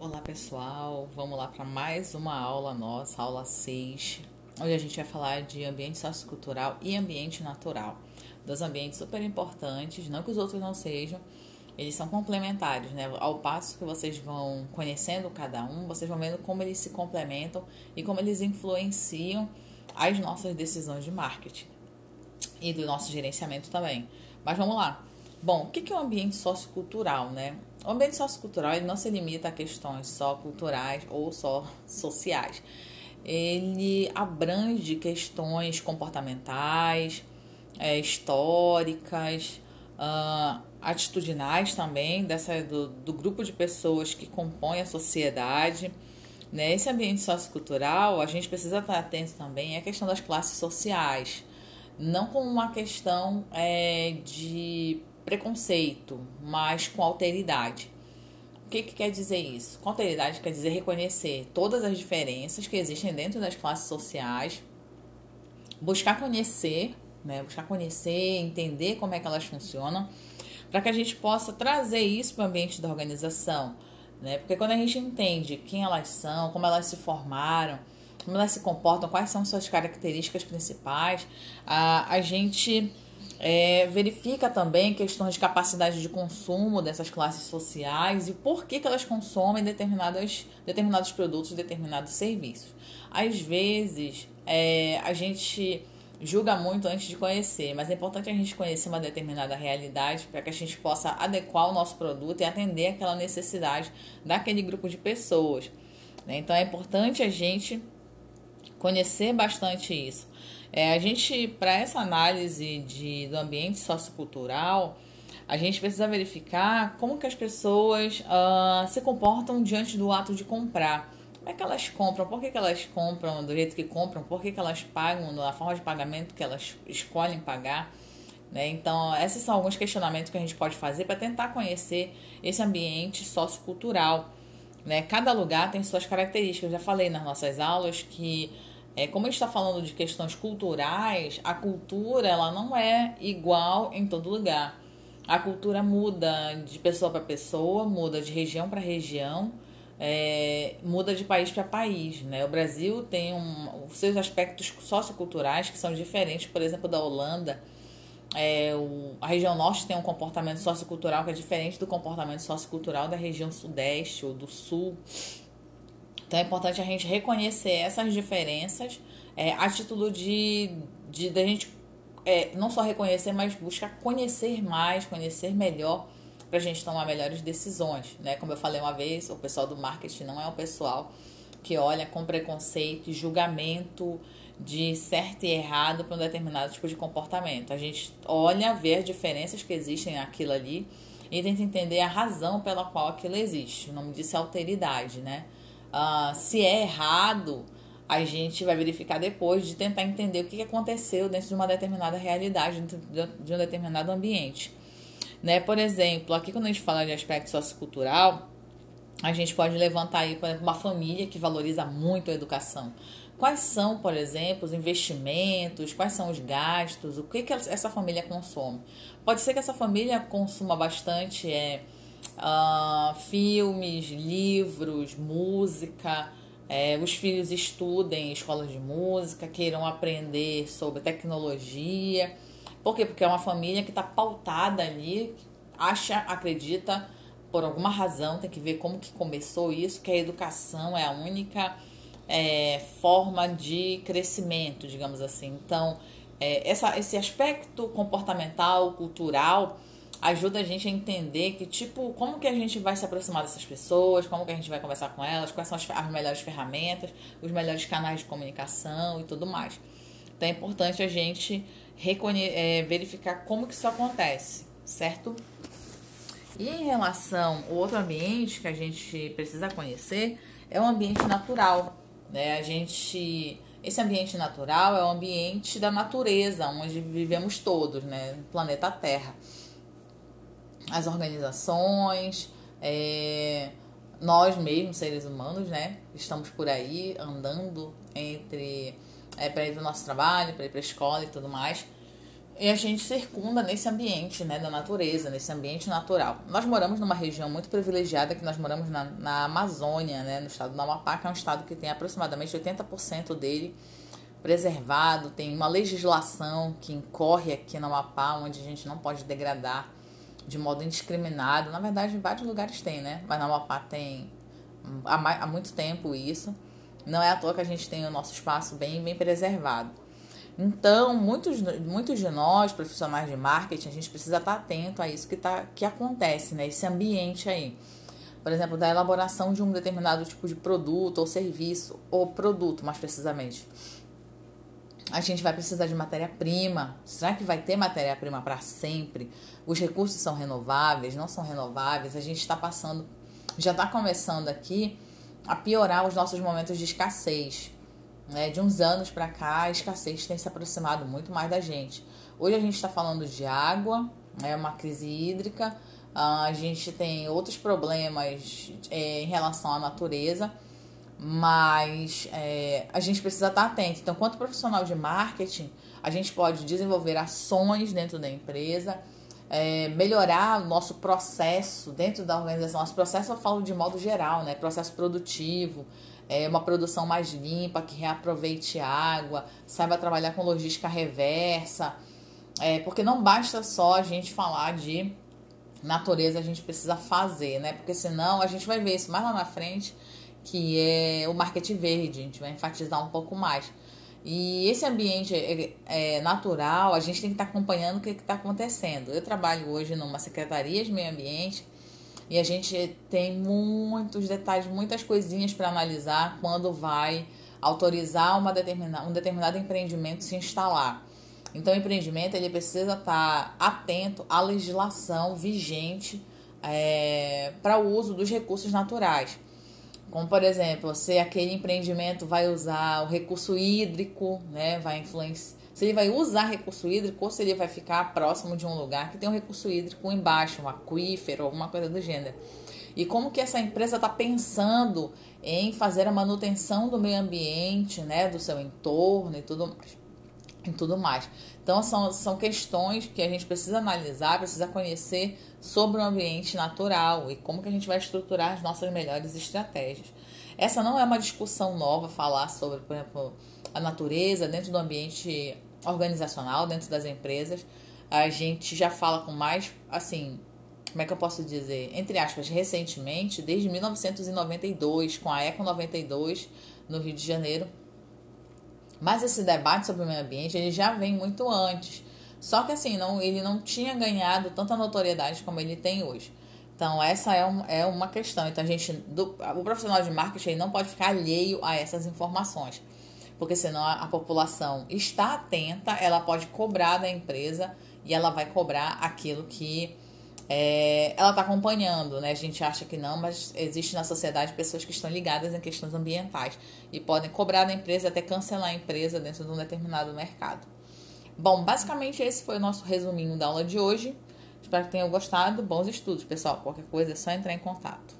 Olá pessoal, vamos lá para mais uma aula nossa, aula 6, onde a gente vai falar de ambiente sociocultural e ambiente natural. Dois ambientes super importantes, não que os outros não sejam, eles são complementares, né? Ao passo que vocês vão conhecendo cada um, vocês vão vendo como eles se complementam e como eles influenciam as nossas decisões de marketing e do nosso gerenciamento também. Mas vamos lá. Bom, o que é um ambiente sociocultural, né? O ambiente sociocultural ele não se limita a questões só culturais ou só sociais. Ele abrange questões comportamentais, é, históricas, uh, atitudinais também, dessa, do, do grupo de pessoas que compõem a sociedade. Né? Esse ambiente sociocultural, a gente precisa estar atento também à questão das classes sociais, não como uma questão é, de preconceito, mas com alteridade. O que, que quer dizer isso? Com alteridade quer dizer reconhecer todas as diferenças que existem dentro das classes sociais, buscar conhecer, né? buscar conhecer, entender como é que elas funcionam, para que a gente possa trazer isso para o ambiente da organização. Né? Porque quando a gente entende quem elas são, como elas se formaram, como elas se comportam, quais são suas características principais, a, a gente é, verifica também questões de capacidade de consumo dessas classes sociais e por que, que elas consomem determinados, determinados produtos, determinados serviços. Às vezes, é, a gente julga muito antes de conhecer, mas é importante a gente conhecer uma determinada realidade para que a gente possa adequar o nosso produto e atender aquela necessidade daquele grupo de pessoas. Né? Então, é importante a gente conhecer bastante isso. É, a gente, para essa análise de, do ambiente sociocultural, a gente precisa verificar como que as pessoas uh, se comportam diante do ato de comprar. Como é que elas compram? Por que, que elas compram do jeito que compram? Por que, que elas pagam da forma de pagamento que elas escolhem pagar? Né? Então, esses são alguns questionamentos que a gente pode fazer para tentar conhecer esse ambiente sociocultural. Né? Cada lugar tem suas características. Eu já falei nas nossas aulas que é, como a gente está falando de questões culturais, a cultura ela não é igual em todo lugar. A cultura muda de pessoa para pessoa, muda de região para região, é, muda de país para país. Né? O Brasil tem um, os seus aspectos socioculturais que são diferentes, por exemplo, da Holanda. É, o, a região norte tem um comportamento sociocultural que é diferente do comportamento sociocultural da região sudeste ou do sul. Então é importante a gente reconhecer essas diferenças é, a título de, de, de gente é, não só reconhecer, mas buscar conhecer mais, conhecer melhor para a gente tomar melhores decisões. Né? Como eu falei uma vez, o pessoal do marketing não é o pessoal que olha com preconceito e julgamento de certo e errado para um determinado tipo de comportamento. A gente olha, vê as diferenças que existem naquilo ali e tenta entender a razão pela qual aquilo existe. O nome disso é alteridade, né? Uh, se é errado, a gente vai verificar depois de tentar entender o que aconteceu dentro de uma determinada realidade, dentro de um determinado ambiente. Né? Por exemplo, aqui quando a gente fala de aspecto sociocultural, a gente pode levantar aí, por exemplo, uma família que valoriza muito a educação. Quais são, por exemplo, os investimentos, quais são os gastos, o que, que essa família consome? Pode ser que essa família consuma bastante é, uh, filmes, livros, música. É, os filhos estudem escolas de música, queiram aprender sobre tecnologia. Por quê? Porque é uma família que está pautada ali, acha, acredita, por alguma razão, tem que ver como que começou isso, que a educação é a única é, forma de crescimento, digamos assim. Então, é, essa, esse aspecto comportamental, cultural, ajuda a gente a entender que, tipo, como que a gente vai se aproximar dessas pessoas, como que a gente vai conversar com elas, quais são as, as melhores ferramentas, os melhores canais de comunicação e tudo mais. Então é importante a gente é, verificar como que isso acontece, certo? E em relação ao outro ambiente que a gente precisa conhecer é o ambiente natural, né? A gente esse ambiente natural é o ambiente da natureza, onde vivemos todos, né? planeta Terra as organizações, é, nós mesmos, seres humanos, né? Estamos por aí andando entre é, para ir para o nosso trabalho, para ir para a escola e tudo mais. E a gente circunda nesse ambiente, né, da natureza, nesse ambiente natural. Nós moramos numa região muito privilegiada, que nós moramos na, na Amazônia, né, no estado do Amapá, que é um estado que tem aproximadamente 80% dele preservado, tem uma legislação que incorre aqui no Amapá, onde a gente não pode degradar de modo indiscriminado. Na verdade, em vários lugares tem, né? Mas no Amapá tem há, há muito tempo isso. Não é à toa que a gente tem o nosso espaço bem, bem preservado. Então, muitos, muitos de nós, profissionais de marketing, a gente precisa estar atento a isso que, tá, que acontece, né? Esse ambiente aí. Por exemplo, da elaboração de um determinado tipo de produto ou serviço, ou produto, mais precisamente. A gente vai precisar de matéria-prima. Será que vai ter matéria-prima para sempre? Os recursos são renováveis? Não são renováveis? A gente está passando, já está começando aqui a piorar os nossos momentos de escassez. Né? De uns anos para cá, a escassez tem se aproximado muito mais da gente. Hoje a gente está falando de água, é uma crise hídrica, ah, a gente tem outros problemas é, em relação à natureza, mas é, a gente precisa estar atento. Então, quanto profissional de marketing, a gente pode desenvolver ações dentro da empresa, é, melhorar o nosso processo dentro da organização. Nosso processo eu falo de modo geral, né? Processo produtivo, é, uma produção mais limpa, que reaproveite água, saiba trabalhar com logística reversa, é, porque não basta só a gente falar de natureza, a gente precisa fazer, né? Porque senão a gente vai ver isso mais lá na frente, que é o marketing verde, a gente vai enfatizar um pouco mais. E esse ambiente é, é natural, a gente tem que estar acompanhando o que está acontecendo. Eu trabalho hoje numa secretaria de meio ambiente e a gente tem muitos detalhes, muitas coisinhas para analisar quando vai autorizar uma determina, um determinado empreendimento se instalar. Então, o empreendimento ele precisa estar atento à legislação vigente é, para o uso dos recursos naturais. Como, por exemplo, se aquele empreendimento vai usar o recurso hídrico, né, vai influenciar se ele vai usar recurso hídrico ou se ele vai ficar próximo de um lugar que tem um recurso hídrico embaixo, um aquífero, alguma coisa do gênero. E como que essa empresa está pensando em fazer a manutenção do meio ambiente, né, do seu entorno e tudo mais. E tudo mais. Então, são, são questões que a gente precisa analisar, precisa conhecer sobre o ambiente natural e como que a gente vai estruturar as nossas melhores estratégias. Essa não é uma discussão nova, falar sobre, por exemplo, a natureza dentro do ambiente organizacional dentro das empresas, a gente já fala com mais, assim, como é que eu posso dizer? Entre aspas, recentemente, desde 1992, com a Eco 92 no Rio de Janeiro. Mas esse debate sobre o meio ambiente, ele já vem muito antes. Só que assim, não, ele não tinha ganhado tanta notoriedade como ele tem hoje. Então, essa é, um, é uma questão. Então, a gente, do, o profissional de marketing não pode ficar alheio a essas informações porque senão a, a população está atenta, ela pode cobrar da empresa e ela vai cobrar aquilo que é, ela está acompanhando, né? A gente acha que não, mas existe na sociedade pessoas que estão ligadas em questões ambientais e podem cobrar da empresa até cancelar a empresa dentro de um determinado mercado. Bom, basicamente esse foi o nosso resuminho da aula de hoje. Espero que tenham gostado. Bons estudos, pessoal. Qualquer coisa é só entrar em contato.